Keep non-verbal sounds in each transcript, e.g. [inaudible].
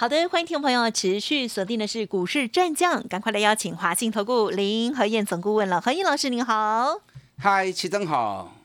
好的，欢迎听众朋友持续锁定的是股市战将，赶快来邀请华信投顾林和燕总顾问了，何燕老师您好，嗨，齐总好。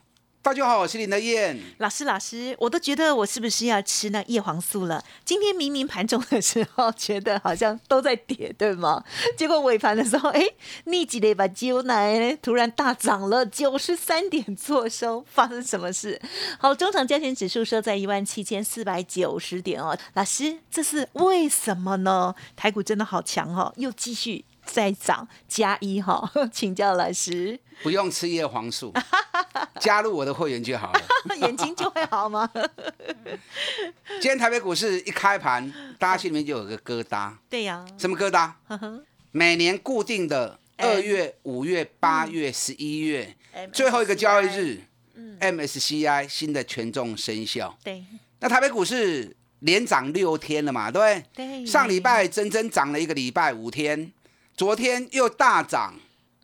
大家好，我是林德燕老师。老师，我都觉得我是不是要吃那叶黄素了？今天明明盘中的时候，觉得好像都在跌，对吗？结果尾盘的时候，哎，逆几的把鸡奶突然大涨了九十三点，做收，发生什么事？好，中场加权指数收在一万七千四百九十点哦。老师，这是为什么呢？台股真的好强哦，又继续再涨加一哈，[laughs] 请教老师。不用吃叶黄素，[laughs] 加入我的会员就好了。[laughs] 眼睛就会好吗？[laughs] 今天台北股市一开盘，大家心里面就有个疙瘩。对呀。什么疙瘩？每年固定的二月、五月、八月、十一月最后一个交易日，MSCI 新的权重生效。对。那台北股市连涨六天了嘛？对。对。上礼拜整整涨了一个礼拜五天，昨天又大涨。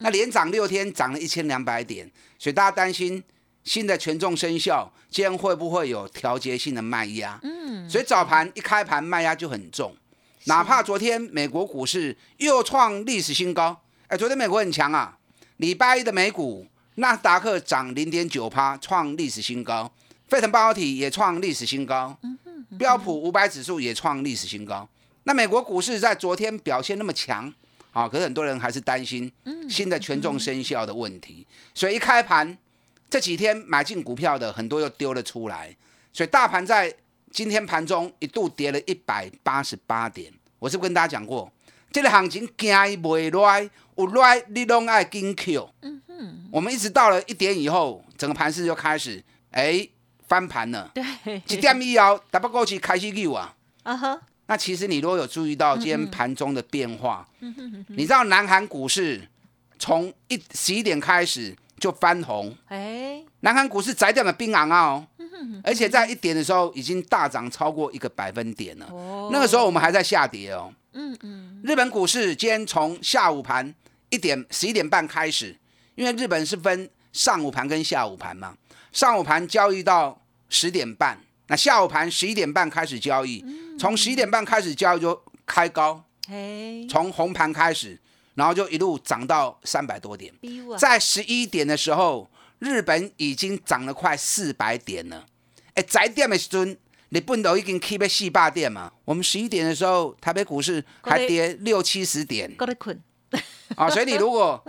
那连涨六天，涨了一千两百点，所以大家担心新的权重生效，今天会不会有调节性的卖压？嗯，所以早盘一开盘卖压就很重，哪怕昨天美国股市又创历史新高，哎，昨天美国很强啊，礼拜一的美股纳斯达克涨零点九趴，创历史新高，费城半导体也创历史新高，标普五百指数也创历史新高。那美国股市在昨天表现那么强。啊，可是很多人还是担心新的权重生效的问题，所以一开盘这几天买进股票的很多又丢了出来，所以大盘在今天盘中一度跌了一百八十八点。我是不是跟大家讲过，这个行情惊未来，有来你拢爱跟 Q。嗯哼，我们一直到了一点以后，整个盘势就开始哎翻盘了。对，一点以后，大不过去开始 Q 啊。啊哈。那其实你如果有注意到今天盘中的变化，你知道南韩股市从一十一点开始就翻红，哎，南韩股市窄点的冰昂啊，而且在一点的时候已经大涨超过一个百分点了，那个时候我们还在下跌哦，嗯嗯，日本股市今天从下午盘一点十一点半开始，因为日本是分上午盘跟下午盘嘛，上午盘交易到十点半。那下午盘十一点半开始交易，从十一点半开始交易就开高，从红盘开始，然后就一路涨到三百多点。在十一点的时候，日本已经涨了快四百点了。哎，在点的时阵，你不都已经 keep 四百点嘛？我们十一点的时候，台北股市还跌六七十点。啊，所以你如果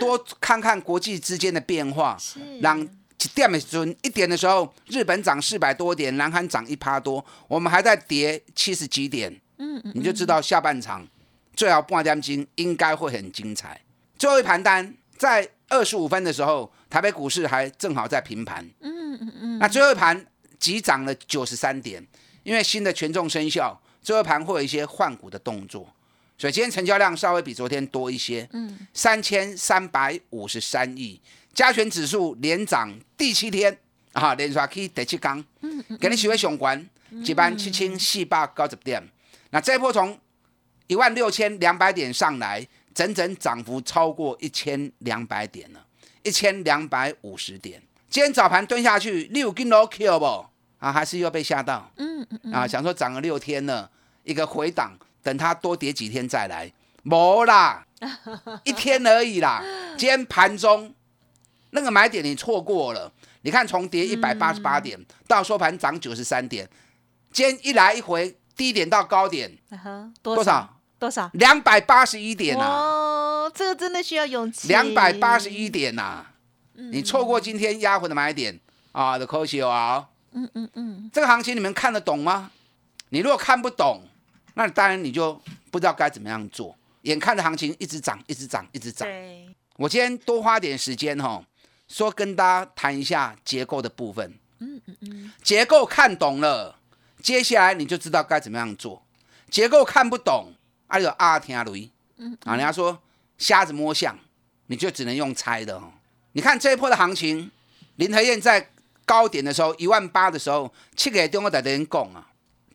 多看看国际之间的变化，[laughs] 让。一点的时候，一点的时候，日本涨四百多点，南韩涨一趴多，我们还在跌七十几点，嗯嗯，你就知道下半场最好半点金应该会很精彩。最后一盘单在二十五分的时候，台北股市还正好在平盘，嗯嗯嗯，那最后一盘急涨了九十三点，因为新的权重生效，最后一盘会有一些换股的动作，所以今天成交量稍微比昨天多一些，嗯，三千三百五十三亿。加权指数连涨第七天啊，连刷去第七缸，给你喜欢上关，一万七千四百九十点。那这波从一万六千两百点上来，整整涨幅超过一千两百点了，一千两百五十点。今天早盘蹲下去，六根楼 Q 不啊？还是又被吓到？嗯嗯嗯。啊，想说涨了六天了，一个回档，等它多跌几天再来，没啦，[laughs] 一天而已啦。今天盘中。那个买点你错过了，你看从跌一百八十八点到收盘涨九十三点，今天一来一回低点到高点，多少？多少？两百八十一点呐！哦，这个真的需要勇气。两百八十一点呐！你错过今天压回的买点啊，的可惜啊！嗯嗯嗯，这个行情你们看得懂吗？你如果看不懂，那当然你就不知道该怎么样做。眼看着行情一直涨，一直涨，一直涨。我今天多花点时间哈。说跟大家谈一下结构的部分。嗯嗯嗯，结构看懂了，接下来你就知道该怎么样做。结构看不懂，啊有阿天阿雷。嗯啊，人家说瞎子摸象，你就只能用猜的哦。你看这一波的行情，林和燕在高点的时候一万八的时候，七个月中我在跟人讲啊，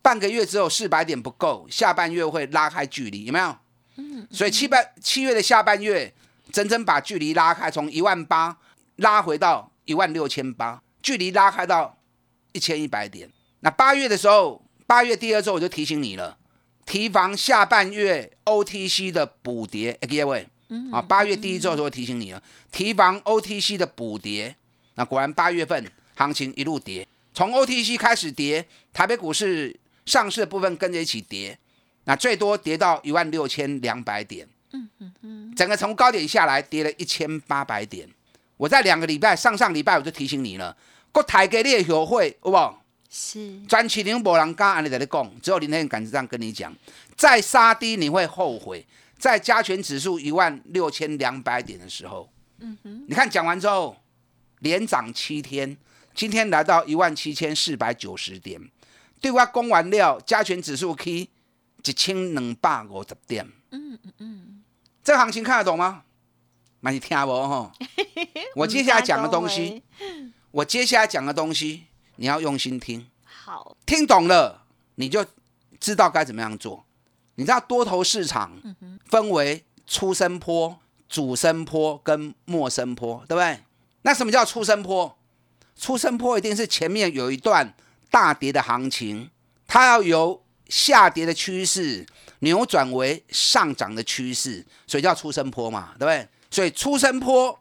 半个月之后四百点不够，下半月会拉开距离，有没有？嗯。所以七半七月的下半月，整整把距离拉开，从一万八拉回到一万六千八，距离拉开到一千一百点。那八月的时候，八月第二周我就提醒你了，提防下半月 OTC 的补跌，各位。啊，八月第一周的时候提醒你了，提防 OTC 的补跌。那果然八月份行情一路跌，从 OTC 开始跌，台北股市上市的部分跟着一起跌，那最多跌到一万六千两百点。嗯嗯嗯，整个从高点下来跌了一千八百点。我在两个礼拜上上礼拜我就提醒你了，国台给列学会好不好？是。专起零博人刚安利在你讲，只有林天敢这样跟你讲，再杀低你会后悔。在加权指数一万六千两百点的时候，嗯哼，你看讲完之后连涨七天，今天来到一万七千四百九十点，对外公完料，加权指数 K 一千两百五十点，嗯嗯嗯，这行情看得懂吗？蛮是听不哈？[laughs] 我接下来讲的东西，我接下来讲的东西，你要用心听，好，听懂了你就知道该怎么样做。你知道多头市场分为初升坡、主升坡跟末升坡，对不对？那什么叫初升坡？初升坡一定是前面有一段大跌的行情，它要由下跌的趋势扭转为上涨的趋势，所以叫初升坡嘛，对不对？所以出生坡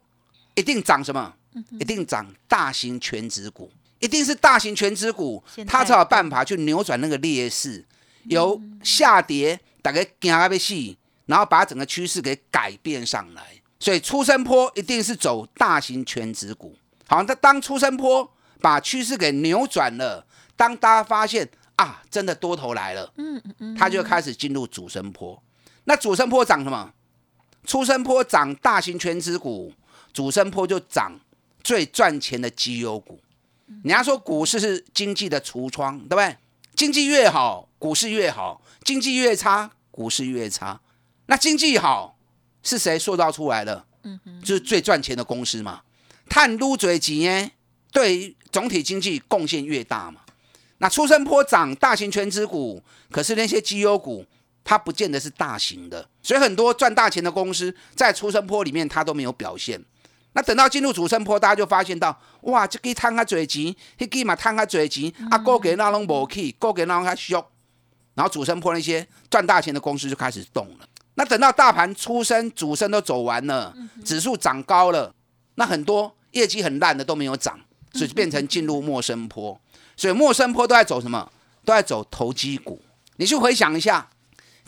一定涨什么？一定涨大型全指股，一定是大型全指股，它才有办法去扭转那个劣势。由下跌大概惊啊要死，然后把整个趋势给改变上来，所以出生坡一定是走大型全指股。好，那当出生坡把趋势给扭转了，当大家发现啊，真的多头来了，嗯嗯嗯，它就开始进入主升坡。那主升坡涨什么？出生坡涨大型全指股，主升坡就涨最赚钱的绩优股。人家说股市是经济的橱窗，对不对？经济越好，股市越好；经济越差，股市越差。那经济好是谁塑造出来的？嗯，就是最赚钱的公司嘛。碳撸嘴几呢？对总体经济贡献越大嘛。那出生坡涨大型全资股，可是那些绩优股它不见得是大型的，所以很多赚大钱的公司在出生坡里面它都没有表现。那等到进入主升坡，大家就发现到，哇，这个摊下嘴钱，那个嘛摊下嘴钱，啊，高给那拢无去，高给那拢还俗，然后主升坡那些赚大钱的公司就开始动了。那等到大盘出升、主升都走完了，指数涨高了，那很多业绩很烂的都没有涨，所以变成进入陌生坡。所以陌生坡都在走什么？都在走投机股。你去回想一下，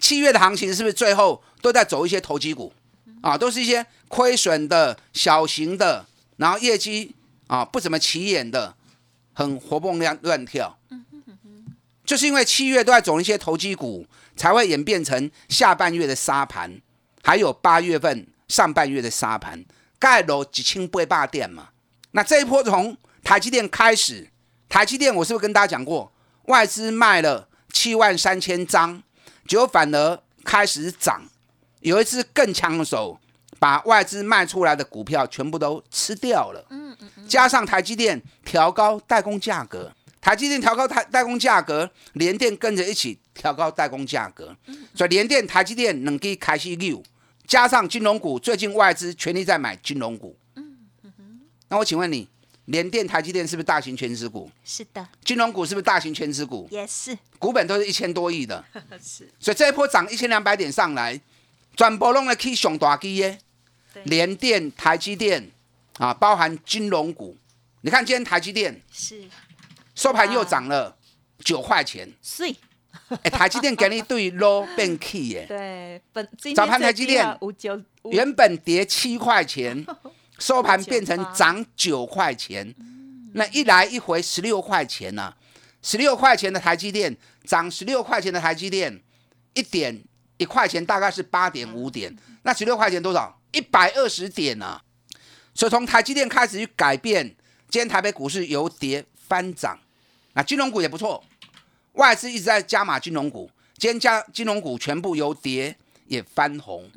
七月的行情是不是最后都在走一些投机股？啊，都是一些亏损的小型的，然后业绩啊不怎么起眼的，很活蹦乱乱跳。就是因为七月都在走一些投机股，才会演变成下半月的沙盘，还有八月份上半月的沙盘，盖楼几千倍霸店嘛。那这一波从台积电开始，台积电我是不是跟大家讲过，外资卖了七万三千张，就反而开始涨。有一次更抢手，把外资卖出来的股票全部都吃掉了。加上台积电调高代工价格，台积电调高台代工价格，联电跟着一起调高代工价格。所以联电、台积电能给开始溜。加上金融股，最近外资全力在买金融股。那我请问你，联电、台积电是不是大型全资股？是的。金融股是不是大型全资股？也是。股本都是一千多亿的。[laughs] 是。所以这一波涨一千两百点上来。全部拢来去上大机耶，联电、台积电啊，包含金融股。你看今天台积电是收盘又涨了九块钱。是，[laughs] 哎，台积电给你对 low [laughs] 变 key 耶。对，本早盘台积电原本跌七块钱，收盘变成涨九块钱。那一来一回十六块钱呐，十六块钱的台积电涨十六块钱的台积电一点。一块钱大概是八点五点，那十六块钱多少？一百二十点啊！所以从台积电开始去改变，今天台北股市由跌翻涨，那金融股也不错，外资一直在加码金融股，今天加金融股全部由跌也翻红，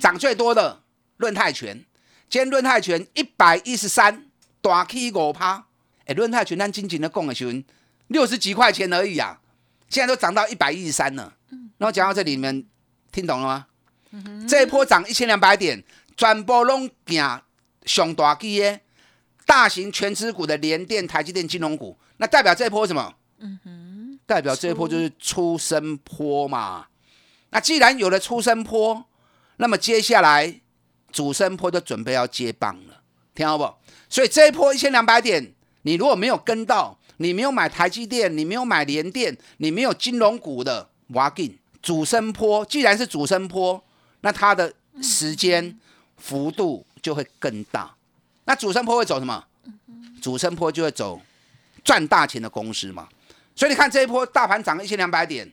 涨最多的论泰拳，今天润泰拳一百一十三，大起五趴。哎，润泰拳咱仅仅的供的时候，六十几块钱而已啊，现在都涨到一百一十三了。嗯那我讲到这里，你们听懂了吗？这一波涨一千两百点，全部拢行上大基的大型全资股的联电、台积电、金融股，那代表这一波什么？嗯哼，代表这一波就是出生坡嘛。那既然有了出生坡，那么接下来主升坡就准备要接棒了，听好不？所以这一波一千两百点，你如果没有跟到，你没有买台积电，你没有买联电，你没有金融股的，挖进主升坡，既然是主升坡。那它的时间幅度就会更大。那主升坡会走什么？主升坡就会走赚大钱的公司嘛。所以你看这一波大盘涨一千两百点，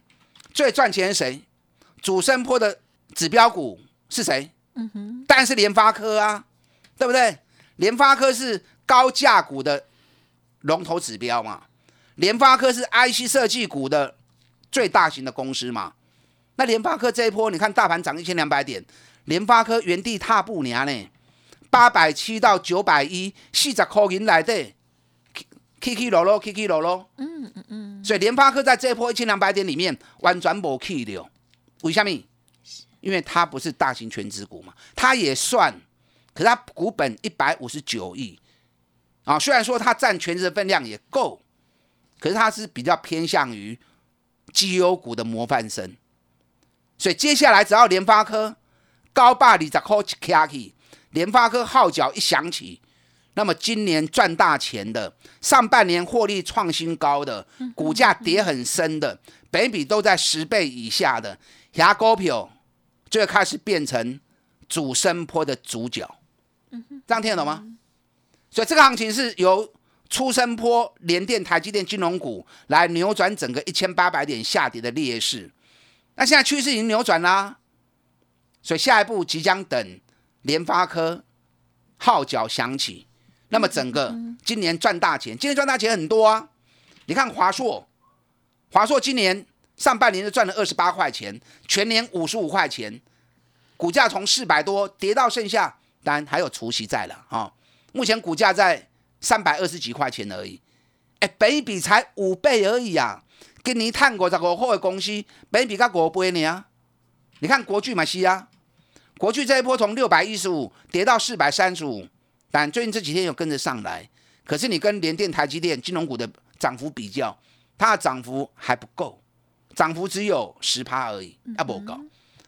最赚钱是谁？主升坡的指标股是谁？嗯哼，当然是联发科啊，对不对？联发科是高价股的龙头指标嘛。联发科是 IC 设计股的最大型的公司嘛。那联发科这一波，你看大盘涨一千两百点，联发科原地踏步呢，八百七到九百一，四十块银来的，起起落落，起起落落。嗯嗯嗯。所以联发科在这一波一千两百点里面完全无去的，为什么？因为它不是大型全资股嘛，它也算，可是它股本一百五十九亿，啊，虽然说它占全值的分量也够，可是它是比较偏向于绩优股的模范生。所以接下来只要联发科高霸里在 coach kaki，联发科号角一响起，那么今年赚大钱的，上半年获利创新高的，股价跌很深的，北比都在十倍以下的，牙膏票就会开始变成主升坡的主角。这样听得懂吗？所以这个行情是由出升坡、联电、台积电、金融股来扭转整个一千八百点下跌的劣势。那现在趋势已经扭转啦，所以下一步即将等联发科号角响起，那么整个今年赚大钱，今年赚大钱很多啊！你看华硕，华硕今年上半年就赚了二十八块钱，全年五十五块钱，股价从四百多跌到剩下，当然还有除息在了啊！目前股价在三百二十几块钱而已，哎，本比才五倍而已啊！今年探五十五块的公司，本比较五倍呢。你看国巨嘛是啊，国巨这一波从六百一十五跌到四百三十五，但最近这几天有跟着上来。可是你跟联电、台积电、金融股的涨幅比较，它的涨幅还不够，涨幅只有十趴而已，啊不高。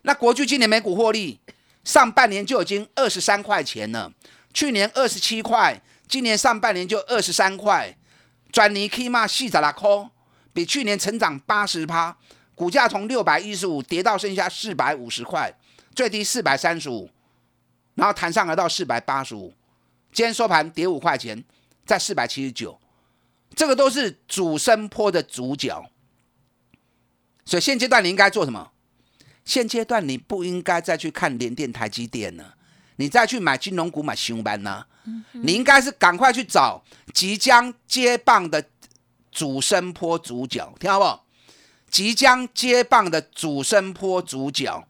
那国巨今年每股获利，上半年就已经二十三块钱了，去年二十七块，今年上半年就二十三块，转年起码四十六块。比去年成长八十趴，股价从六百一十五跌到剩下四百五十块，最低四百三十五，然后弹上来到四百八十五，今天收盘跌五块钱，在四百七十九，这个都是主升坡的主角。所以现阶段你应该做什么？现阶段你不应该再去看联电、台积电了，你再去买金融股、买新班呢？你应该是赶快去找即将接棒的。主升坡主角，听好不？即将接棒的主升坡主角，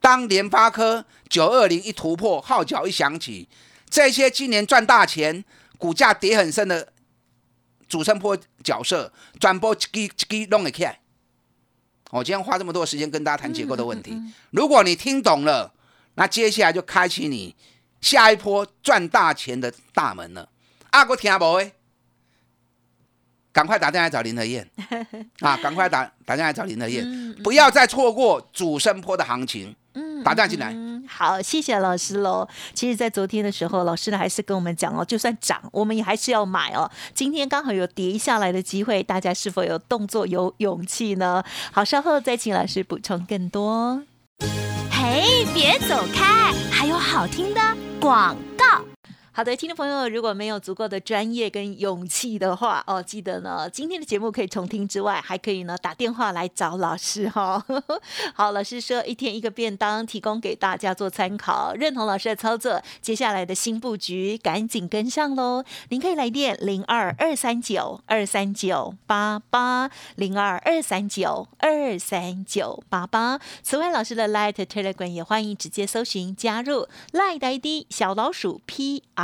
当联发科九二零一突破，号角一响起，这些今年赚大钱、股价跌很深的主升坡角色，转播一支一弄起来。我今天花这么多时间跟大家谈结构的问题，如果你听懂了，那接下来就开启你下一波赚大钱的大门了。阿哥听不？诶？赶快打电话找林德燕 [laughs] 啊！赶快打打电话找林德燕，不要再错过主升坡的行情。嗯，打架进来。嗯好，谢谢老师喽。其实，在昨天的时候，老师呢还是跟我们讲哦，就算涨，我们也还是要买哦。今天刚好有跌下来的机会，大家是否有动作、有勇气呢？好，稍后再请老师补充更多。嘿，别走开，还有好听的广告。好的，听众朋友，如果没有足够的专业跟勇气的话，哦，记得呢，今天的节目可以重听之外，还可以呢打电话来找老师哈。[laughs] 好，老师说一天一个便当，提供给大家做参考，认同老师的操作，接下来的新布局赶紧跟上喽。您可以来电零二二三九二三九八八零二二三九二三九八八。此外，老师的 Light Telegram 也欢迎直接搜寻加入 Light ID 小老鼠 P R。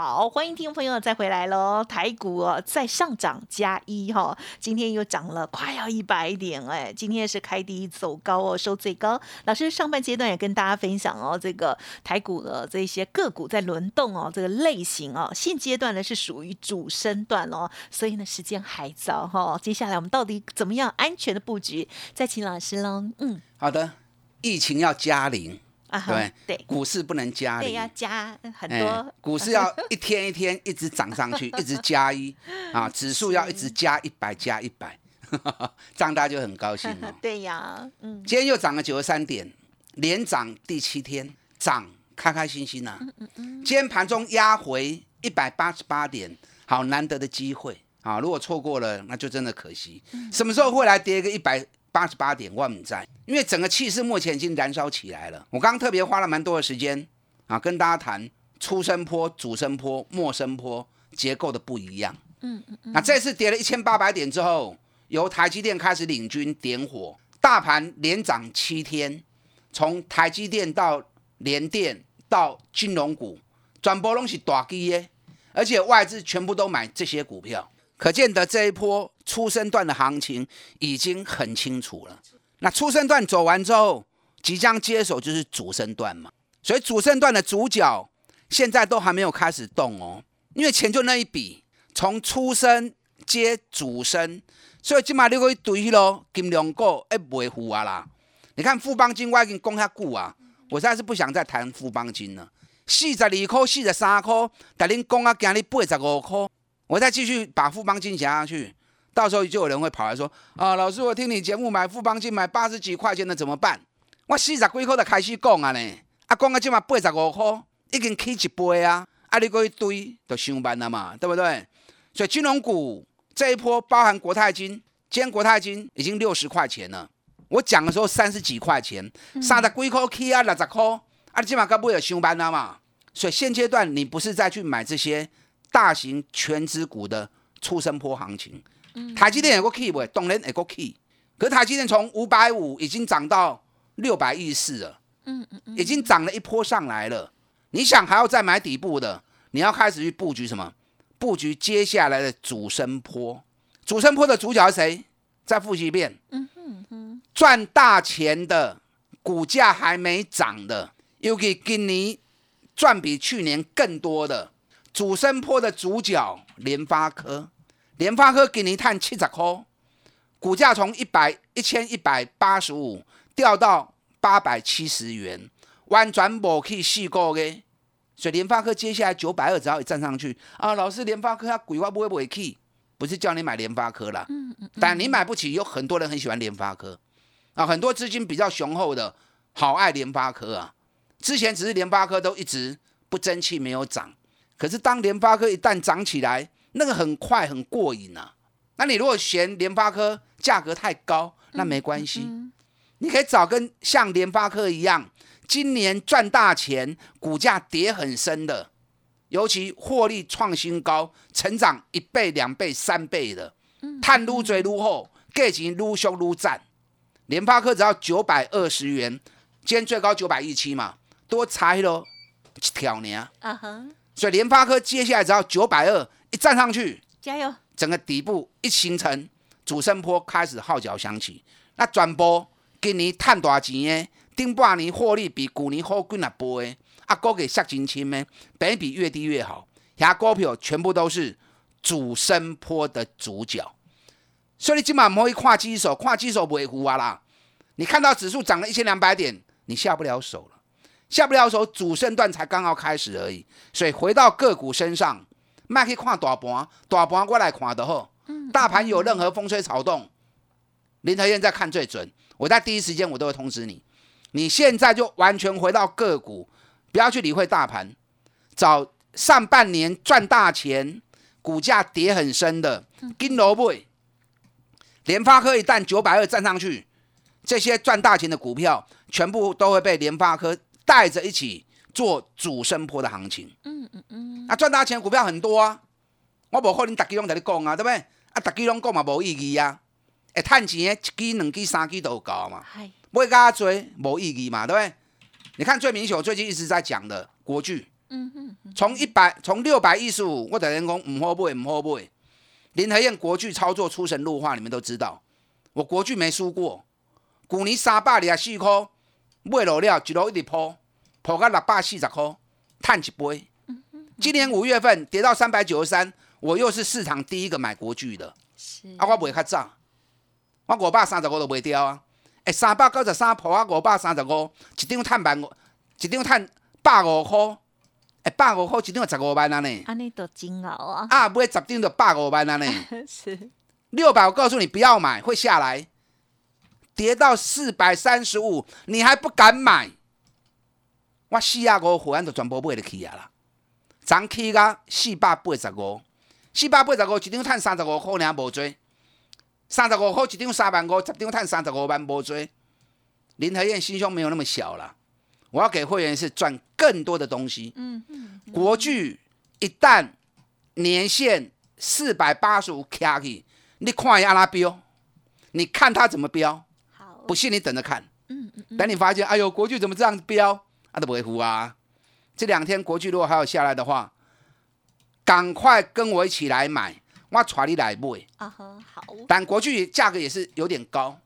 好，欢迎听众朋友再回来喽！台股哦，再上涨加一哈，今天又涨了快要一百点哎，今天是开低走高哦，收最高。老师上半阶段也跟大家分享哦，这个台股的这些个股在轮动哦，这个类型哦，现阶段呢是属于主升段哦，所以呢时间还早哈。接下来我们到底怎么样安全的布局？再请老师喽。嗯，好的，疫情要加零。啊，对对，股市不能加对，要加很多。股市要一天一天一直涨上去，[laughs] 一直加一啊，指数要一直加一百加一百，[laughs] 这样大家就很高兴了。[laughs] 对呀，嗯，今天又涨了九十三点，连涨第七天，涨开开心心呐。嗯嗯嗯。今天盘中压回一百八十八点，好难得的机会啊！如果错过了，那就真的可惜。什么时候会来跌个一百？八十八点万在，因为整个气势目前已经燃烧起来了。我刚刚特别花了蛮多的时间啊，跟大家谈出生坡、主升坡、末升坡结构的不一样。嗯嗯嗯。那这次跌了一千八百点之后，由台积电开始领军点火，大盘连涨七天，从台积电到联电到金融股，转波拢是大基耶，而且外资全部都买这些股票。可见得这一波初升段的行情已经很清楚了。那初生段走完之后，即将接手就是主升段嘛。所以主升段的主角现在都还没有开始动哦，因为钱就那一笔，从初生接主升，所以起码六个一堆咯，金融股哎不会糊啊啦。你看富邦金我已经讲下久啊，我实在是不想再谈富邦金了。四十二块、四十三块，但恁讲啊，今日八十五块。我再继续把富邦金加上去，到时候就有人会跑来说：“啊，老师，我听你节目买富邦金买八十几块钱的怎么办？”我四十几块就开始讲啊呢，啊讲到今嘛八十五块，已经起一倍啊，啊你过去堆就上班了嘛，对不对？所以金融股这一波包含国泰金，今天国泰金已经六十块钱了。我讲的时候三十几块钱，三十几块起啊六十块，啊你今嘛该不会上班了嘛？所以现阶段你不是再去买这些。大型全资股的出生坡行情，台积电有个 key 不？当然有个 key，可是台积电从五百五已经涨到六百一十四了，嗯嗯嗯，已经涨了一波上来了。你想还要再买底部的，你要开始去布局什么？布局接下来的主升坡。主升坡的主角是谁？再复习一遍，嗯哼哼，赚大钱的，股价还没涨的，又给你赚比去年更多的。主升坡的主角联发科，联发科给你探七十块，股价从一百一千一百八十五掉到八百七十元，完全无去试过的。所以联发科接下来九百二只要一站上去啊，老师联发科它鬼话不会不会去，不是叫你买联发科啦，嗯嗯，但你买不起，有很多人很喜欢联发科啊，很多资金比较雄厚的，好爱联发科啊。之前只是联发科都一直不争气，没有涨。可是当联发科一旦涨起来，那个很快很过瘾啊。那你如果嫌联发科价格太高，那没关系，你可以找跟像联发科一样，今年赚大钱，股价跌很深的，尤其获利创新高，成长一倍、两倍、三倍的，探撸追撸后，价钱撸凶撸赞。联发科只要九百二十元，今天最高九百一七嘛，多差了一条呢。啊哈，所以联发科接下来只要九百二一站上去，加油！整个底部一形成，主升坡开始号角响起，那转播。今年赚大钱的，顶半年获利比去年好几啊倍的，啊，股给下真轻的，本比越低越好。遐股票全部都是主升坡的主角，所以你今晚唔可以看指数，看指数不会糊啊啦。你看到指数涨了一千两百点，你下不了手了，下不了手，主升段才刚刚开始而已。所以回到个股身上，卖去看大盘，大盘我来看的好。大盘有任何风吹草动，林德燕在看最准。我在第一时间我都会通知你，你现在就完全回到个股，不要去理会大盘，找上半年赚大钱、股价跌很深的金萝卜、联发科一旦九百二站上去，这些赚大钱的股票全部都会被联发科带着一起做主升坡的行情。嗯嗯嗯，啊赚大钱股票很多啊，我无可能大家拢在你讲啊，对不对？啊大家拢讲嘛无意义啊。会趁钱的，一支、两支、三支都有够嘛？买加多无意义嘛？对不对？你看最明显，我最近一直在讲的国巨，嗯嗯，从一百从六百一十五，我等人讲唔好买，唔好买。林和燕国巨操作出神入化，你们都知道，我国巨没输过。去年三百二十四块买落了，一路一直破，破到六百四十块，赚一杯。今年五月份跌到三百九十三，我又是市场第一个买国巨的，是啊，我买较早。我五百三十五都卖掉啊！哎，三百九十三破啊，五百三十五，一张赚万五，一张赚百五块，哎，百五块一张十五万啊呢！安尼都煎熬啊！啊，买十张就百五万啊呢！[laughs] 是六百，我告诉你不要买，会下来，跌到四百三十五，你还不敢买？我四百五会员就全部买得起啊啦！涨起个四百八十五，四百八十五一张赚三十五块，尔无多。三十五块一张三万五，十张赚三十五万，无多。林和燕心胸没有那么小了，我要给会员是赚更多的东西。嗯嗯。国巨一旦年限四百八十五卡起，你看阿拉标，你看它怎么标？好，不信你等着看。嗯嗯。等你发现，哎呦，国巨怎么这样子标？啊，都不会糊啊。这两天国巨如果还有下来的话，赶快跟我一起来买。我带你来买啊哈好，但国巨价格也是有点高。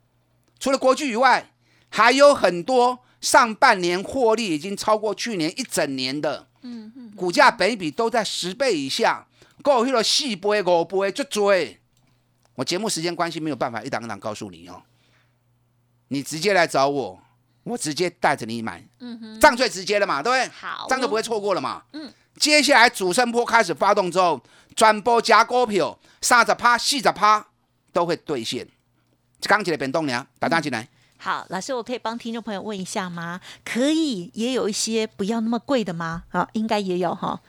除了国巨以外，还有很多上半年获利已经超过去年一整年的，嗯嗯，股价本比都在十倍以下，够去了四倍五倍就追。我节目时间关系没有办法一档一档告诉你哦，你直接来找我，我直接带着你买，嗯哼，这样最直接了嘛，对不对？好，这样就不会错过了嘛，嗯。接下来主升波开始发动之后，转播加股票三十趴、四十趴都会兑现。刚起来变动了，打单进来。好，老师，我可以帮听众朋友问一下吗？可以，也有一些不要那么贵的吗？好，应该也有哈。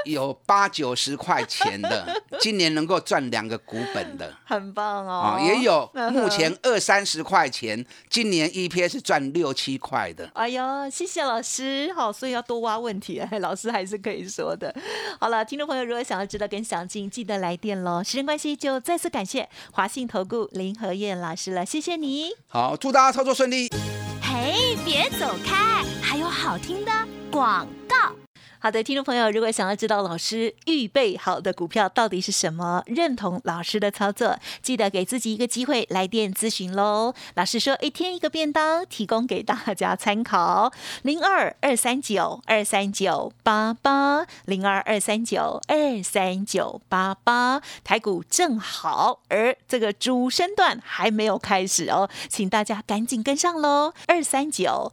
[laughs] 有八九十块钱的，[laughs] 今年能够赚两个股本的，很棒哦。也有 [laughs] 目前二三十块钱，今年 EPS 赚六七块的。哎呦，谢谢老师。好，所以要多挖问题，老师还是可以说的。好了，听众朋友如果想要知道更详尽，记得来电喽。时间关系，就再次感谢华信投顾林和燕老师了，谢谢你。好，祝大家操作顺利。嘿，别走开，还有好听的广告。好的，听众朋友，如果想要知道老师预备好的股票到底是什么，认同老师的操作，记得给自己一个机会来电咨询喽。老师说一天一个便当，提供给大家参考。零二二三九二三九八八，零二二三九二三九八八，台股正好，而这个主升段还没有开始哦，请大家赶紧跟上喽。二三九。